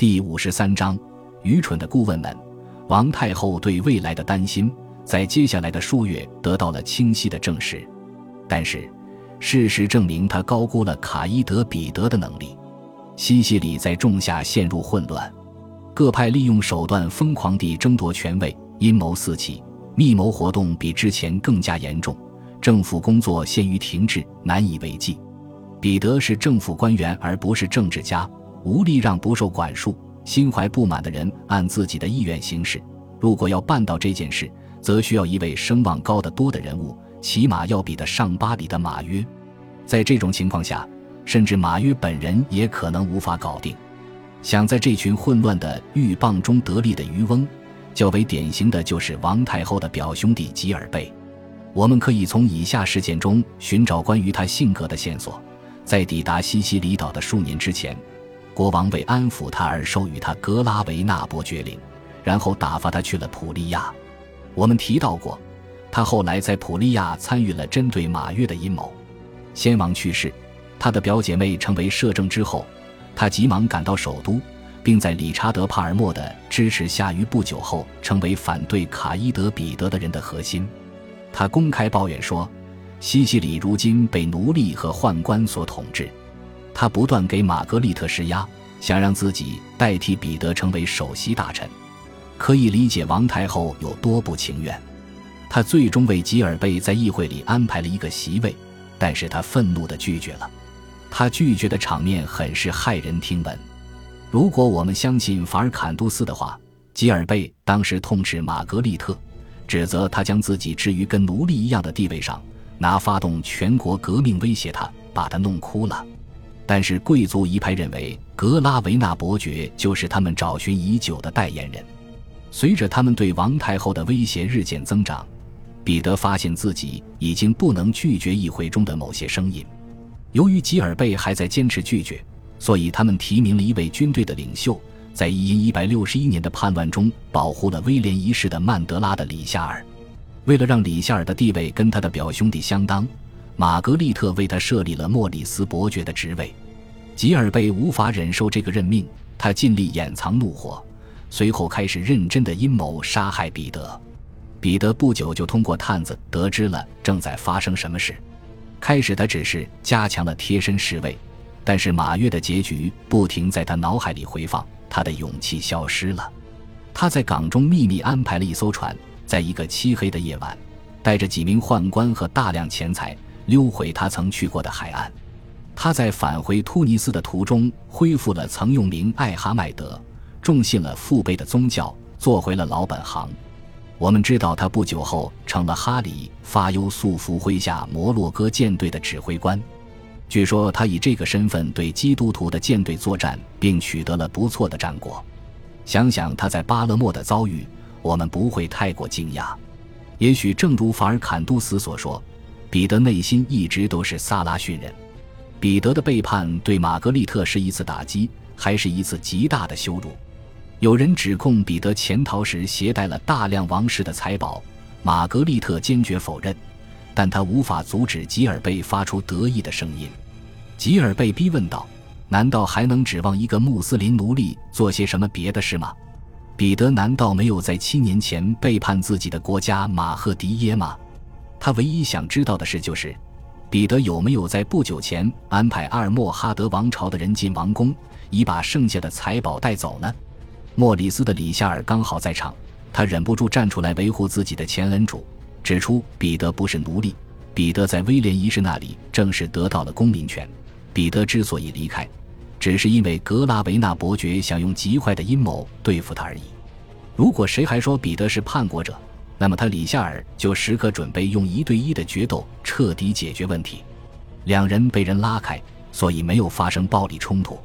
第五十三章，愚蠢的顾问们。王太后对未来的担心，在接下来的数月得到了清晰的证实。但是，事实证明，她高估了卡伊德彼得的能力。西西里在仲夏陷入混乱，各派利用手段疯狂地争夺权位，阴谋四起，密谋活动比之前更加严重，政府工作陷于停滞，难以为继。彼得是政府官员，而不是政治家，无力让不受管束、心怀不满的人按自己的意愿行事。如果要办到这件事，则需要一位声望高得多的人物，起码要比得上巴黎的马约。在这种情况下，甚至马约本人也可能无法搞定。想在这群混乱的鹬蚌中得利的渔翁，较为典型的就是王太后的表兄弟吉尔贝。我们可以从以下事件中寻找关于他性格的线索。在抵达西西里岛的数年之前，国王为安抚他而授予他格拉维纳伯爵领，然后打发他去了普利亚。我们提到过，他后来在普利亚参与了针对马约的阴谋。先王去世。他的表姐妹成为摄政之后，他急忙赶到首都，并在理查德·帕尔默的支持下，于不久后成为反对卡伊德·彼得的人的核心。他公开抱怨说，西西里如今被奴隶和宦官所统治。他不断给玛格丽特施压，想让自己代替彼得成为首席大臣。可以理解王太后有多不情愿。她最终为吉尔贝在议会里安排了一个席位，但是他愤怒地拒绝了。他拒绝的场面很是骇人听闻。如果我们相信法尔坎杜斯的话，吉尔贝当时痛斥玛格丽特，指责他将自己置于跟奴隶一样的地位上，拿发动全国革命威胁他，把他弄哭了。但是贵族一派认为格拉维纳伯爵就是他们找寻已久的代言人。随着他们对王太后的威胁日渐增长，彼得发现自己已经不能拒绝议会中的某些声音。由于吉尔贝还在坚持拒绝，所以他们提名了一位军队的领袖，在一因一百六十一年的叛乱中保护了威廉一世的曼德拉的里夏尔。为了让里夏尔的地位跟他的表兄弟相当，玛格丽特为他设立了莫里斯伯爵的职位。吉尔贝无法忍受这个任命，他尽力掩藏怒火，随后开始认真的阴谋杀害彼得。彼得不久就通过探子得知了正在发生什么事。开始，他只是加强了贴身侍卫，但是马约的结局不停在他脑海里回放，他的勇气消失了。他在港中秘密安排了一艘船，在一个漆黑的夜晚，带着几名宦官和大量钱财溜回他曾去过的海岸。他在返回突尼斯的途中，恢复了曾用名艾哈迈德，重信了父辈的宗教，做回了老本行。我们知道他不久后成了哈里发优素福麾下摩洛哥舰队的指挥官。据说他以这个身份对基督徒的舰队作战，并取得了不错的战果。想想他在巴勒莫的遭遇，我们不会太过惊讶。也许正如法尔坎杜斯所说，彼得内心一直都是萨拉逊人。彼得的背叛对玛格丽特是一次打击，还是一次极大的羞辱？有人指控彼得潜逃时携带了大量王室的财宝，玛格丽特坚决否认，但他无法阻止吉尔贝发出得意的声音。吉尔贝逼问道：“难道还能指望一个穆斯林奴隶做些什么别的事吗？彼得难道没有在七年前背叛自己的国家马赫迪耶吗？他唯一想知道的事就是，彼得有没有在不久前安排阿尔莫哈德王朝的人进王宫，以把剩下的财宝带走呢？”莫里斯的里夏尔刚好在场，他忍不住站出来维护自己的前恩主，指出彼得不是奴隶，彼得在威廉一世那里正式得到了公民权。彼得之所以离开，只是因为格拉维纳伯爵想用极坏的阴谋对付他而已。如果谁还说彼得是叛国者，那么他李夏尔就时刻准备用一对一的决斗彻底解决问题。两人被人拉开，所以没有发生暴力冲突。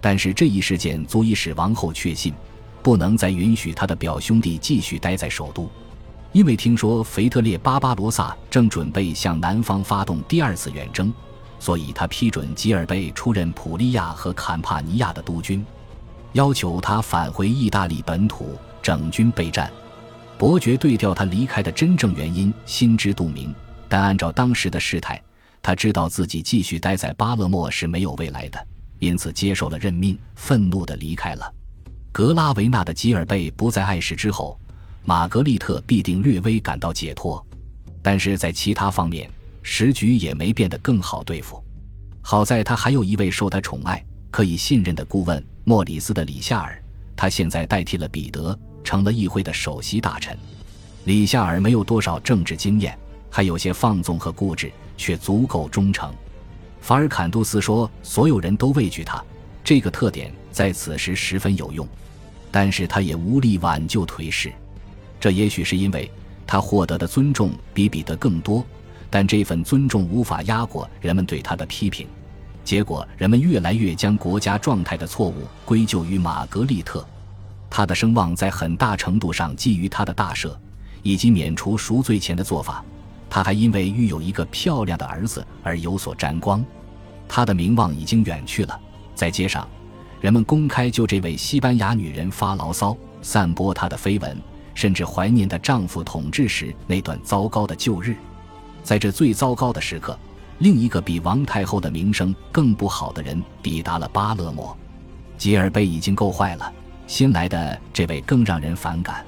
但是这一事件足以使王后确信。不能再允许他的表兄弟继续待在首都，因为听说腓特烈巴巴罗萨正准备向南方发动第二次远征，所以他批准吉尔贝出任普利亚和坎帕尼亚的督军，要求他返回意大利本土整军备战。伯爵对调他离开的真正原因心知肚明，但按照当时的事态，他知道自己继续待在巴勒莫是没有未来的，因此接受了任命，愤怒地离开了。格拉维纳的吉尔贝不再碍事之后，玛格丽特必定略微感到解脱。但是在其他方面，时局也没变得更好对付。好在他还有一位受他宠爱、可以信任的顾问——莫里斯的里夏尔。他现在代替了彼得，成了议会的首席大臣。李夏尔没有多少政治经验，还有些放纵和固执，却足够忠诚。法尔坎杜斯说：“所有人都畏惧他，这个特点在此时十分有用。但是他也无力挽救颓势。这也许是因为他获得的尊重比彼得更多，但这份尊重无法压过人们对他的批评。结果，人们越来越将国家状态的错误归咎于玛格丽特。他的声望在很大程度上基于他的大赦以及免除赎罪前的做法。他还因为育有一个漂亮的儿子而有所沾光。”他的名望已经远去了，在街上，人们公开就这位西班牙女人发牢骚，散播她的绯闻，甚至怀念她丈夫统治时那段糟糕的旧日。在这最糟糕的时刻，另一个比王太后的名声更不好的人抵达了巴勒莫。吉尔贝已经够坏了，新来的这位更让人反感。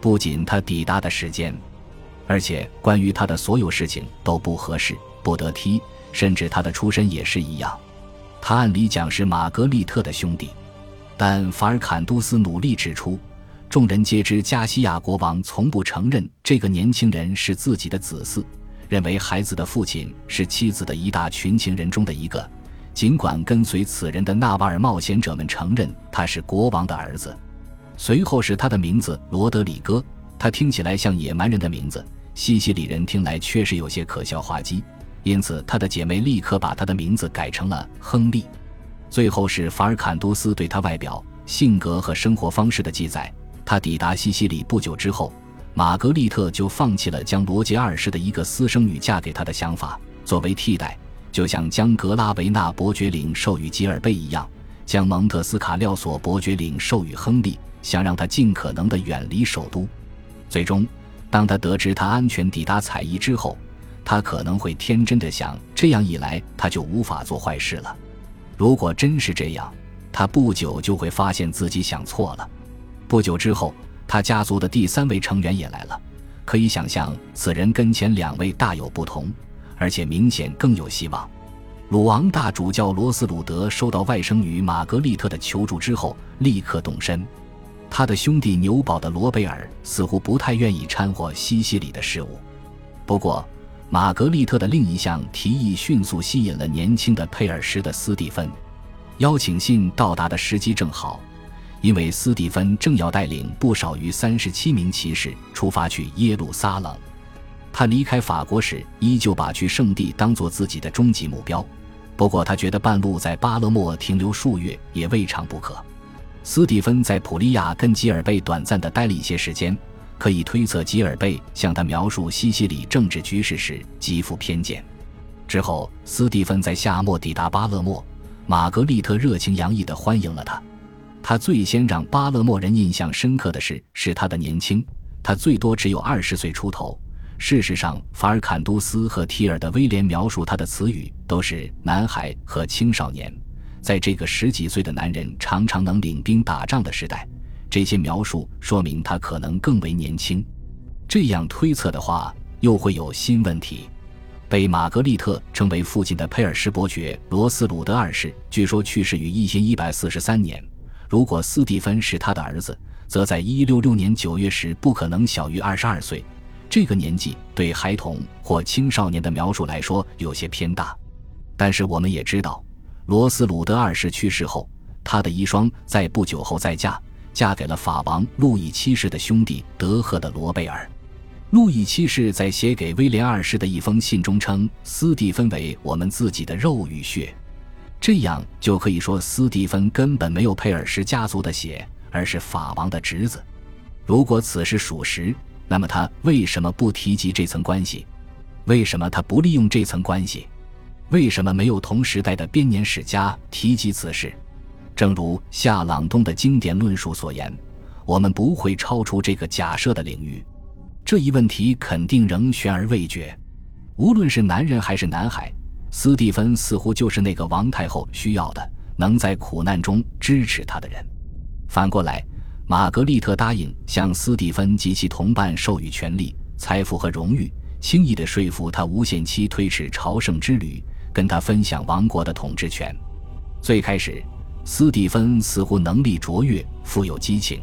不仅他抵达的时间，而且关于他的所有事情都不合适，不得踢。甚至他的出身也是一样，他按理讲是玛格丽特的兄弟，但法尔坎杜斯努力指出，众人皆知加西亚国王从不承认这个年轻人是自己的子嗣，认为孩子的父亲是妻子的一大群情人中的一个。尽管跟随此人的纳瓦尔冒险者们承认他是国王的儿子，随后是他的名字罗德里戈，他听起来像野蛮人的名字，西西里人听来确实有些可笑滑稽。因此，他的姐妹立刻把他的名字改成了亨利。最后是法尔坎多斯对他外表、性格和生活方式的记载。他抵达西西里不久之后，玛格丽特就放弃了将罗杰二世的一个私生女嫁给他的想法，作为替代，就像将格拉维纳伯爵领授予吉尔贝一样，将蒙特斯卡廖索伯爵领授予亨利，想让他尽可能的远离首都。最终，当他得知他安全抵达采邑之后，他可能会天真的想，这样一来他就无法做坏事了。如果真是这样，他不久就会发现自己想错了。不久之后，他家族的第三位成员也来了。可以想象，此人跟前两位大有不同，而且明显更有希望。鲁昂大主教罗斯鲁德收到外甥女玛格丽特的求助之后，立刻动身。他的兄弟纽堡的罗贝尔似乎不太愿意掺和西西里的事务，不过。玛格丽特的另一项提议迅速吸引了年轻的佩尔什的斯蒂芬，邀请信到达的时机正好，因为斯蒂芬正要带领不少于三十七名骑士出发去耶路撒冷。他离开法国时，依旧把去圣地当做自己的终极目标，不过他觉得半路在巴勒莫停留数月也未尝不可。斯蒂芬在普利亚跟吉尔贝短暂的待了一些时间。可以推测，吉尔贝向他描述西西里政治局势时极富偏见。之后，斯蒂芬在夏末抵达巴勒莫，玛格丽特热情洋溢地欢迎了他。他最先让巴勒莫人印象深刻的是是他的年轻，他最多只有二十岁出头。事实上，法尔坎都斯和提尔的威廉描述他的词语都是男孩和青少年。在这个十几岁的男人常常能领兵打仗的时代。这些描述说明他可能更为年轻，这样推测的话，又会有新问题。被玛格丽特称为父亲的佩尔什伯爵罗斯鲁德二世，据说去世于一千一百四十三年。如果斯蒂芬是他的儿子，则在一六六年九月时不可能小于二十二岁。这个年纪对孩童或青少年的描述来说有些偏大。但是我们也知道，罗斯鲁德二世去世后，他的遗孀在不久后再嫁。嫁给了法王路易七世的兄弟德赫的罗贝尔。路易七世在写给威廉二世的一封信中称斯蒂芬为我们自己的肉与血，这样就可以说斯蒂芬根本没有佩尔什家族的血，而是法王的侄子。如果此事属实，那么他为什么不提及这层关系？为什么他不利用这层关系？为什么没有同时代的编年史家提及此事？正如夏朗东的经典论述所言，我们不会超出这个假设的领域。这一问题肯定仍悬而未决。无论是男人还是男孩，斯蒂芬似乎就是那个王太后需要的，能在苦难中支持他的人。反过来，玛格丽特答应向斯蒂芬及其同伴授予权力、财富和荣誉，轻易地说服他无限期推迟朝圣之旅，跟他分享王国的统治权。最开始，斯蒂芬似乎能力卓越，富有激情。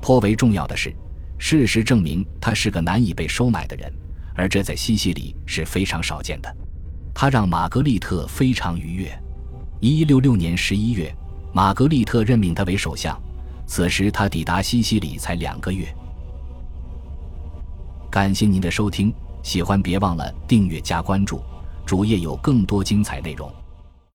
颇为重要的是，事实证明他是个难以被收买的人，而这在西西里是非常少见的。他让玛格丽特非常愉悦。一六六年十一月，玛格丽特任命他为首相。此时他抵达西西里才两个月。感谢您的收听，喜欢别忘了订阅加关注，主页有更多精彩内容。